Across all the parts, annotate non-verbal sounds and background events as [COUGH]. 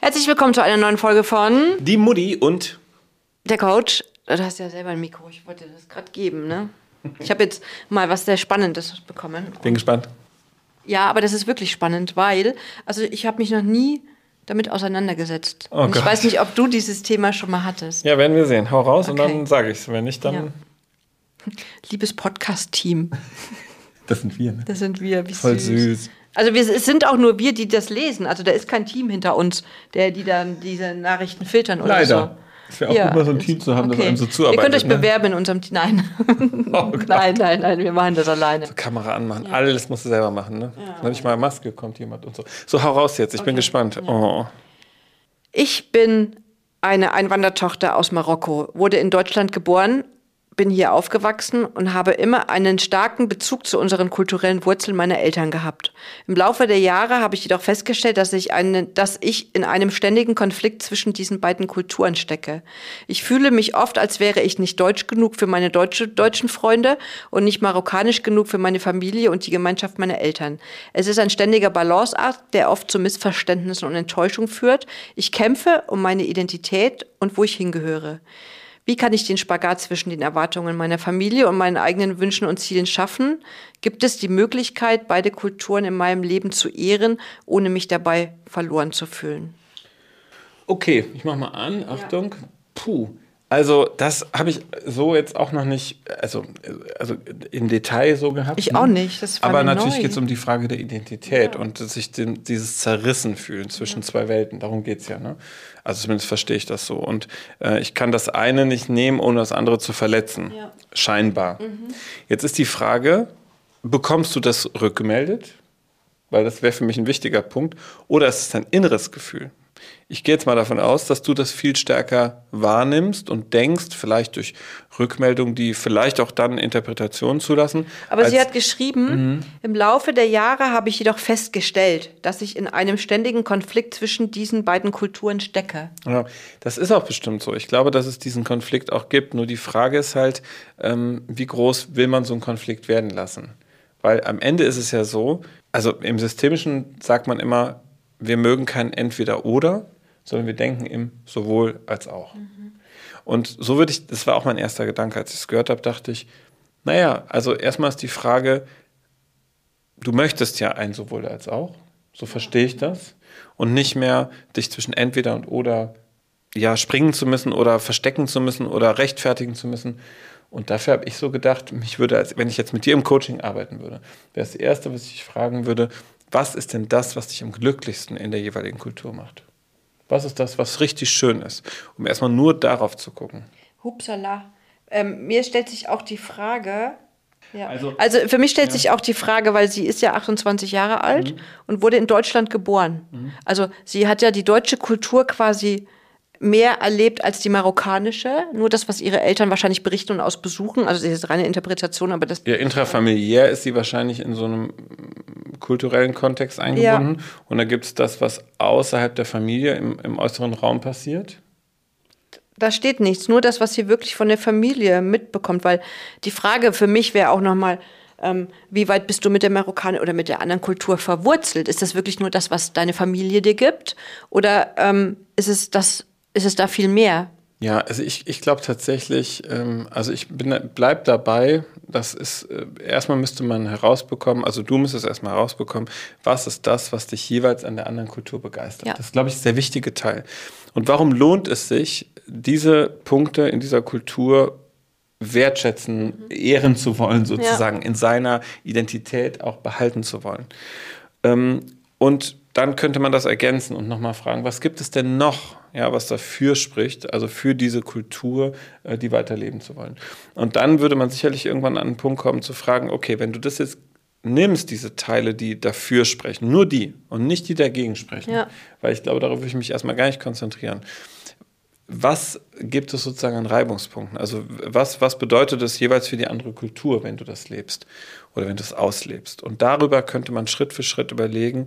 Herzlich willkommen zu einer neuen Folge von Die Mutti und Der Coach. Du hast ja selber ein Mikro, ich wollte dir das gerade geben, ne? Ich habe jetzt mal was sehr Spannendes bekommen. bin gespannt. Ja, aber das ist wirklich spannend, weil, also ich habe mich noch nie damit auseinandergesetzt. Oh und ich Gott. weiß nicht, ob du dieses Thema schon mal hattest. Ja, werden wir sehen. Hau raus und Okay. dann sage ich es. Wenn nicht, dann. Ja. [LAUGHS] Liebes Podcast-Team, Das sind wir, ne? das sind wir. Wie Voll süß. Also wir, es sind auch nur wir, die das lesen. Also da ist kein Team hinter uns, der die dann diese Nachrichten filtern oder so. Leider. Es wäre auch gut, mal so ein Team zu haben, das einem so zuarbeitet. Ihr könnt euch ne? bewerben in unserem Team. Nein. [LAUGHS] Oh nein, nein, nein, wir machen das alleine. Kamera anmachen. Alles musst du selber machen, ne? Dann habe ich mal Maske, kommt jemand und so. So, hau raus jetzt. Ich bin gespannt. Oh. Ich bin eine Einwandertochter aus Marokko, wurde in Deutschland geboren, bin hier aufgewachsen und habe immer einen starken Bezug zu unseren kulturellen Wurzeln meiner Eltern gehabt. Im Laufe der Jahre habe ich jedoch festgestellt, dass ich, eine, dass ich in einem ständigen Konflikt zwischen diesen beiden Kulturen stecke. Ich fühle mich oft, als wäre ich nicht deutsch genug für meine deutsche, deutschen Freunde und nicht marokkanisch genug für meine Familie und die Gemeinschaft meiner Eltern. Es ist ein ständiger Balanceakt, der oft zu Missverständnissen und Enttäuschung führt. Ich kämpfe um meine Identität und wo ich hingehöre. Wie kann ich den Spagat zwischen den Erwartungen meiner Familie und meinen eigenen Wünschen und Zielen schaffen? Gibt es die Möglichkeit, beide Kulturen in meinem Leben zu ehren, ohne mich dabei verloren zu fühlen? Okay, ich mach mal an. Achtung. Puh. Also, das habe ich so jetzt auch noch nicht, also, also im Detail so gehabt. Ich ne? auch nicht, das war Aber natürlich geht es um die Frage der Identität und sich dem, dieses Zerrissen fühlen zwischen zwei Welten. Darum geht es ja. Ne? Also zumindest verstehe ich das so. Und äh, ich kann das eine nicht nehmen, ohne das andere zu verletzen. Ja. Scheinbar. Jetzt ist die Frage, bekommst du das rückgemeldet? Weil das wäre für mich ein wichtiger Punkt. Oder ist es dein inneres Gefühl? Ich gehe jetzt mal davon aus, dass du das viel stärker wahrnimmst und denkst, vielleicht durch Rückmeldungen, die vielleicht auch dann Interpretationen zulassen. Aber sie hat geschrieben, im Laufe der Jahre habe ich jedoch festgestellt, dass ich in einem ständigen Konflikt zwischen diesen beiden Kulturen stecke. Ja, das ist auch bestimmt so. Ich glaube, dass es diesen Konflikt auch gibt. Nur die Frage ist halt, ähm, wie groß will man so einen Konflikt werden lassen? Weil am Ende ist es ja so, also im Systemischen sagt man immer, wir mögen kein Entweder-Oder, sondern wir denken im sowohl als auch. Und so würde ich, das war auch mein erster Gedanke, als ich es gehört habe, dachte ich, naja, also erstmal ist die Frage, du möchtest ja ein sowohl als auch, so verstehe ich das, und nicht mehr dich zwischen entweder und oder ja, springen zu müssen oder verstecken zu müssen oder rechtfertigen zu müssen. Und dafür habe ich so gedacht, mich würde, als wenn ich jetzt mit dir im Coaching arbeiten würde, wäre das Erste, was ich fragen würde, was ist denn das, was dich am glücklichsten in der jeweiligen Kultur macht? Was ist das, was richtig schön ist? Um erstmal nur darauf zu gucken. Hupsala. Ähm, mir stellt sich auch die Frage. Ja. Also, Also- für mich stellt sich auch die Frage, weil sie ist ja 28 Jahre alt und wurde in Deutschland geboren. Also sie hat ja die deutsche Kultur quasi mehr erlebt als die marokkanische. Nur das, was ihre Eltern wahrscheinlich berichten und aus Besuchen. Also das ist reine Interpretation, aber das Ja, intrafamiliär ist sie wahrscheinlich in so einem kulturellen Kontext eingebunden. Und da gibt es das, was außerhalb der Familie im, im äußeren Raum passiert. Da steht nichts, nur das, was sie wirklich von der Familie mitbekommt. Weil die Frage für mich wäre auch nochmal, ähm, wie weit bist du mit der Marokkaner oder mit der anderen Kultur verwurzelt? Ist das wirklich nur das, was deine Familie dir gibt? Oder ähm, ist, es das, ist es da viel mehr? Ja, also ich, ich glaube tatsächlich, ähm, also ich bin, bleib dabei, das ist, äh, erstmal müsste man herausbekommen, also du müsstest erstmal herausbekommen, was ist das, was dich jeweils an der anderen Kultur begeistert. Ja. Das, glaube ich, ist der wichtige Teil. Und warum lohnt es sich, diese Punkte in dieser Kultur wertschätzen, ehren zu wollen, sozusagen, in seiner Identität auch behalten zu wollen? Ähm, und dann könnte man das ergänzen und nochmal fragen, was gibt es denn noch, ja, was dafür spricht, also für diese Kultur, äh, die weiterleben zu wollen. Und dann würde man sicherlich irgendwann an den Punkt kommen zu fragen, okay, wenn du das jetzt nimmst, diese Teile, die dafür sprechen, nur die und nicht die dagegen sprechen, Ja. weil ich glaube, darauf würde ich mich erstmal gar nicht konzentrieren. Was gibt es sozusagen an Reibungspunkten? Also was, was bedeutet es jeweils für die andere Kultur, wenn du das lebst oder wenn du es auslebst? Und darüber könnte man Schritt für Schritt überlegen,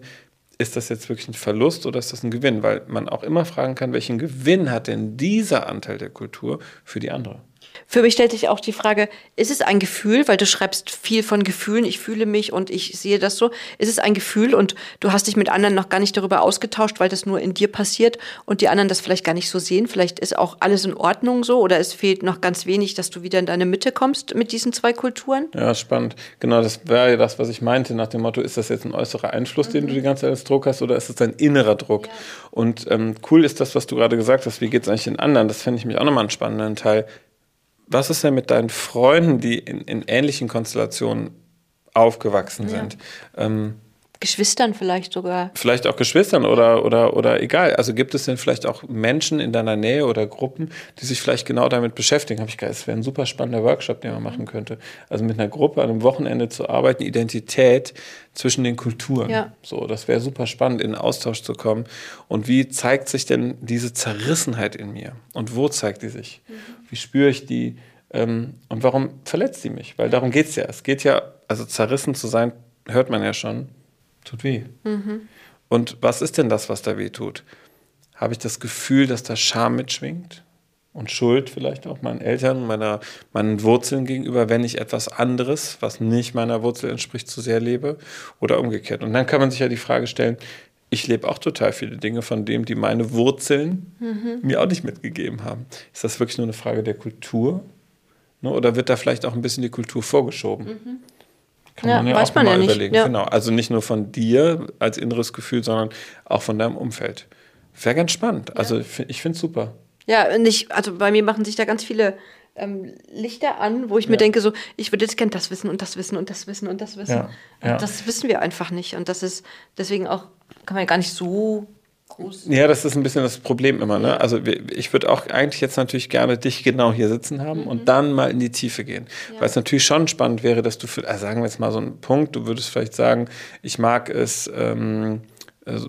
ist das jetzt wirklich ein Verlust oder ist das ein Gewinn? Weil man auch immer fragen kann, welchen Gewinn hat denn dieser Anteil der Kultur für die andere? Für mich stellt sich auch die Frage, ist es ein Gefühl, weil du schreibst viel von Gefühlen, ich fühle mich und ich sehe das so. Ist es ein Gefühl und du hast dich mit anderen noch gar nicht darüber ausgetauscht, weil das nur in dir passiert und die anderen das vielleicht gar nicht so sehen? Vielleicht ist auch alles in Ordnung so oder es fehlt noch ganz wenig, dass du wieder in deine Mitte kommst mit diesen zwei Kulturen? Ja, spannend. Genau, das wäre ja das, was ich meinte, nach dem Motto, ist das jetzt ein äußerer Einfluss, mhm. den du die ganze Zeit als Druck hast oder ist es ein innerer Druck? Ja. Und ähm, cool ist das, was du gerade gesagt hast, wie geht es eigentlich den anderen? Das fände ich mich auch nochmal einen spannenden Teil was ist denn mit deinen Freunden, die in, in ähnlichen Konstellationen aufgewachsen ja. sind? Ähm, Geschwistern vielleicht sogar. Vielleicht auch Geschwistern oder, oder, oder egal. Also gibt es denn vielleicht auch Menschen in deiner Nähe oder Gruppen, die sich vielleicht genau damit beschäftigen? Habe ich gedacht, es wäre ein super spannender Workshop, den man machen könnte. Also mit einer Gruppe an einem Wochenende zu arbeiten, Identität zwischen den Kulturen. Ja. So, das wäre super spannend, in Austausch zu kommen. Und wie zeigt sich denn diese Zerrissenheit in mir? Und wo zeigt die sich? Mhm. Wie spüre ich die? Ähm, und warum verletzt die mich? Weil darum geht es ja. Es geht ja, also zerrissen zu sein, hört man ja schon tut weh. Mhm. Und was ist denn das, was da weh tut? Habe ich das Gefühl, dass da Scham mitschwingt? Und Schuld vielleicht auch meinen Eltern, meiner, meinen Wurzeln gegenüber, wenn ich etwas anderes, was nicht meiner Wurzel entspricht, zu sehr lebe oder umgekehrt. Und dann kann man sich ja die Frage stellen, ich lebe auch total viele Dinge von dem, die meine Wurzeln mhm. mir auch nicht mitgegeben haben. Ist das wirklich nur eine Frage der Kultur? Ne, oder wird da vielleicht auch ein bisschen die Kultur vorgeschoben? Mhm. Kann ja, man ja auch man mal ja überlegen. Ja. Genau. Also nicht nur von dir als inneres Gefühl, sondern auch von deinem Umfeld. Wäre ganz spannend. Also ich finde es super. Ja, nicht, also bei mir machen sich da ganz viele ähm, Lichter an, wo ich mir denke, so, ich würde jetzt gerne das wissen und das wissen und das wissen und das wissen. Ja. Und das wissen wir einfach nicht. Und das ist deswegen auch, kann man ja gar nicht so groß. Ja, das ist ein bisschen das Problem immer. Ne? Also ich würde auch eigentlich jetzt natürlich gerne dich genau hier sitzen haben mhm. und dann mal in die Tiefe gehen. Ja. Weil es natürlich schon spannend wäre, dass du, für, also sagen wir jetzt mal so einen Punkt, du würdest vielleicht sagen, ich mag es, ähm, also,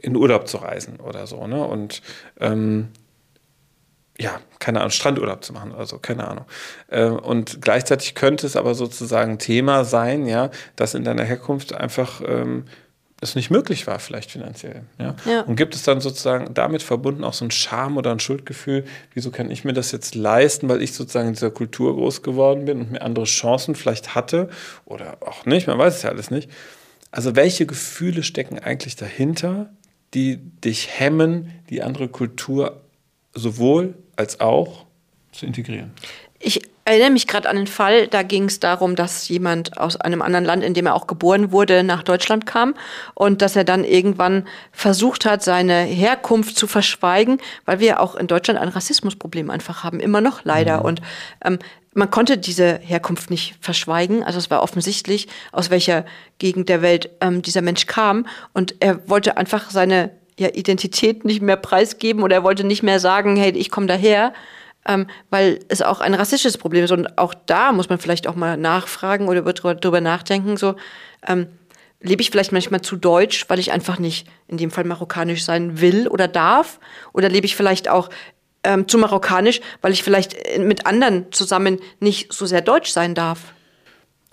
in Urlaub zu reisen oder so. Ne? Und ähm, ja, keine Ahnung, Strandurlaub zu machen oder so, keine Ahnung. Äh, und gleichzeitig könnte es aber sozusagen Thema sein, ja, dass in deiner Herkunft einfach ähm, es nicht möglich war, vielleicht finanziell. Ja? ja? Und gibt es dann sozusagen damit verbunden auch so ein Scham oder ein Schuldgefühl, wieso kann ich mir das jetzt leisten, weil ich sozusagen in dieser Kultur groß geworden bin und mir andere Chancen vielleicht hatte oder auch nicht, man weiß es ja alles nicht. Also welche Gefühle stecken eigentlich dahinter, die dich hemmen, die andere Kultur sowohl als auch zu integrieren? Erinnere mich gerade an den Fall, da ging es darum, dass jemand aus einem anderen Land, in dem er auch geboren wurde, nach Deutschland kam und dass er dann irgendwann versucht hat, seine Herkunft zu verschweigen, weil wir auch in Deutschland ein Rassismusproblem einfach haben, immer noch leider. Mhm. Und ähm, man konnte diese Herkunft nicht verschweigen. Also es war offensichtlich, aus welcher Gegend der Welt ähm, dieser Mensch kam. Und er wollte einfach seine ja, Identität nicht mehr preisgeben oder er wollte nicht mehr sagen, hey, ich komme daher ähm, weil es auch ein rassistisches Problem ist. Und auch da muss man vielleicht auch mal nachfragen oder darüber nachdenken, so, ähm, lebe ich vielleicht manchmal zu deutsch, weil ich einfach nicht in dem Fall marokkanisch sein will oder darf? Oder lebe ich vielleicht auch ähm, zu marokkanisch, weil ich vielleicht mit anderen zusammen nicht so sehr deutsch sein darf?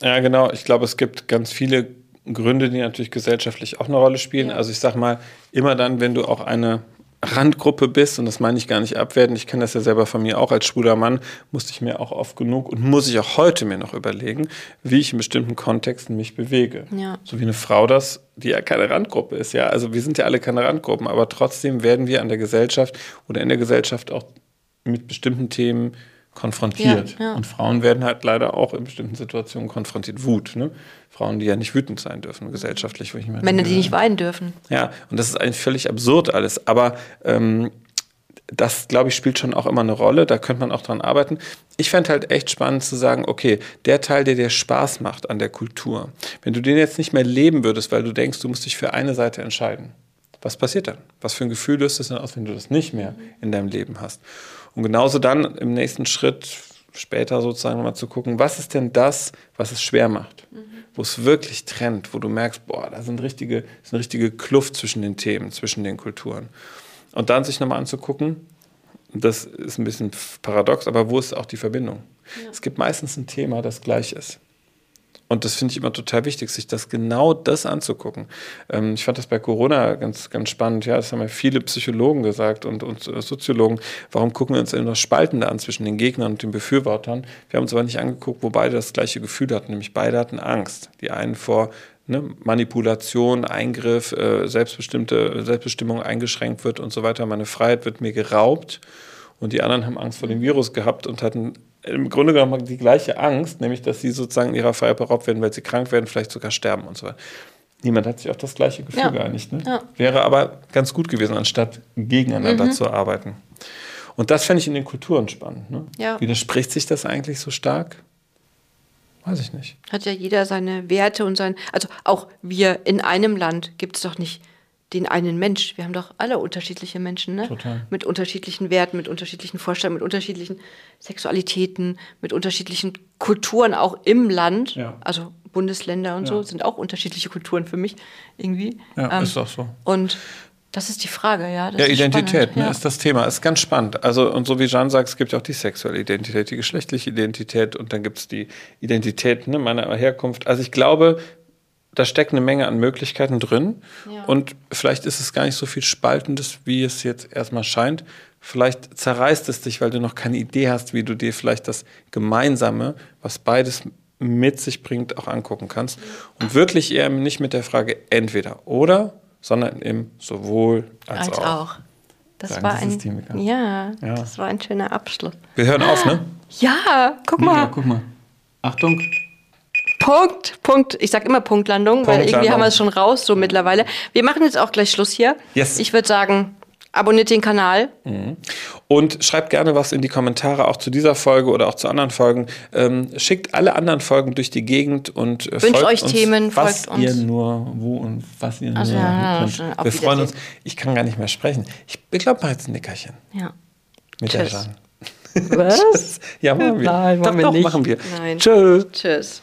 Ja, genau. Ich glaube, es gibt ganz viele Gründe, die natürlich gesellschaftlich auch eine Rolle spielen. Ja. Also ich sag mal, immer dann, wenn du auch eine Randgruppe bist, und das meine ich gar nicht abwerten, ich kenne das ja selber von mir auch als schwuler Mann, musste ich mir auch oft genug und muss ich auch heute mir noch überlegen, wie ich in bestimmten Kontexten mich bewege. Ja. So wie eine Frau das, die ja keine Randgruppe ist, ja. Also wir sind ja alle keine Randgruppen, aber trotzdem werden wir an der Gesellschaft oder in der Gesellschaft auch mit bestimmten Themen konfrontiert. Ja, ja. Und Frauen werden halt leider auch in bestimmten Situationen konfrontiert. Wut, ne? Frauen, die ja nicht wütend sein dürfen, gesellschaftlich. Wo ich Männer, denke, die nicht weinen dürfen. Ja, und das ist eigentlich völlig absurd alles. Aber ähm, das, glaube ich, spielt schon auch immer eine Rolle. Da könnte man auch dran arbeiten. Ich fände halt echt spannend zu sagen, okay, der Teil, der dir Spaß macht an der Kultur, wenn du den jetzt nicht mehr leben würdest, weil du denkst, du musst dich für eine Seite entscheiden, was passiert dann? Was für ein Gefühl löst es denn aus, wenn du das nicht mehr in deinem Leben hast? Und genauso dann im nächsten Schritt später sozusagen mal zu gucken, was ist denn das, was es schwer macht? Mhm. Wo es wirklich trennt, wo du merkst, boah, da sind richtige, ist eine richtige Kluft zwischen den Themen, zwischen den Kulturen. Und dann sich nochmal anzugucken, das ist ein bisschen paradox, aber wo ist auch die Verbindung? Ja. Es gibt meistens ein Thema, das gleich ist. Und das finde ich immer total wichtig, sich das genau das anzugucken. Ähm, ich fand das bei Corona ganz, ganz spannend. Ja, das haben ja viele Psychologen gesagt und, und Soziologen. Warum gucken wir uns immer das Spaltende an zwischen den Gegnern und den Befürwortern? Wir haben uns aber nicht angeguckt, wo beide das gleiche Gefühl hatten, nämlich beide hatten Angst. Die einen vor ne, Manipulation, Eingriff, äh, selbstbestimmte Selbstbestimmung eingeschränkt wird und so weiter. Meine Freiheit wird mir geraubt. Und die anderen haben Angst vor dem Virus gehabt und hatten im Grunde genommen die gleiche Angst, nämlich dass sie sozusagen ihrer Freiheit beraubt werden, weil sie krank werden, vielleicht sogar sterben und so weiter. Niemand hat sich auf das gleiche Gefühl ja. geeinigt. Ne? Ja. Wäre aber ganz gut gewesen, anstatt gegeneinander mhm. zu arbeiten. Und das fände ich in den Kulturen spannend. Ne? Ja. Widerspricht sich das eigentlich so stark? Weiß ich nicht. Hat ja jeder seine Werte und sein. Also auch wir in einem Land gibt es doch nicht den einen Mensch. Wir haben doch alle unterschiedliche Menschen, ne? Total. Mit unterschiedlichen Werten, mit unterschiedlichen Vorstellungen, mit unterschiedlichen Sexualitäten, mit unterschiedlichen Kulturen auch im Land. Ja. Also Bundesländer und ja. so sind auch unterschiedliche Kulturen für mich irgendwie. Ja, ähm, ist doch so. Und das ist die Frage, ja. ja, Identität ne, ja. ist das Thema. Ist ganz spannend. Also, und so wie Jean sagt, es gibt ja auch die sexuelle Identität, die geschlechtliche Identität und dann gibt es die Identität ne, meiner Herkunft. Also, ich glaube, da steckt eine Menge an Möglichkeiten drin. Ja. Und vielleicht ist es gar nicht so viel Spaltendes, wie es jetzt erstmal scheint. Vielleicht zerreißt es dich, weil du noch keine Idee hast, wie du dir vielleicht das Gemeinsame, was beides mit sich bringt, auch angucken kannst. Und wirklich eher nicht mit der Frage entweder oder, sondern im sowohl als, als auch. auch. Das Sagen war ein, ja, ja, das war ein schöner Abschluss. Wir hören auf, ne? Ja, guck mal. Ja, guck mal. Achtung. Punkt, Punkt. Ich sag immer Punktlandung, Punktlandung. weil irgendwie haben wir es schon raus so mittlerweile. Wir machen jetzt auch gleich Schluss hier. Yes. Ich würde sagen, abonniert den Kanal. Mhm. Und schreibt gerne was in die Kommentare, auch zu dieser Folge oder auch zu anderen Folgen. Ähm, schickt alle anderen Folgen durch die Gegend und äh, Wünscht euch uns, Themen, was folgt ihr nur, wo und was ihr also, nur ja, könnt. Wir freuen uns. Ich kann gar nicht mehr sprechen. Ich, ich glaube mal jetzt ein Nickerchen. Ja. Mit Tschüss. der Jeanne. Was? [LAUGHS] ja, machen wir. Nein, machen doch, wir doch, nicht. machen wir. Nein. Tschüss. Tschüss.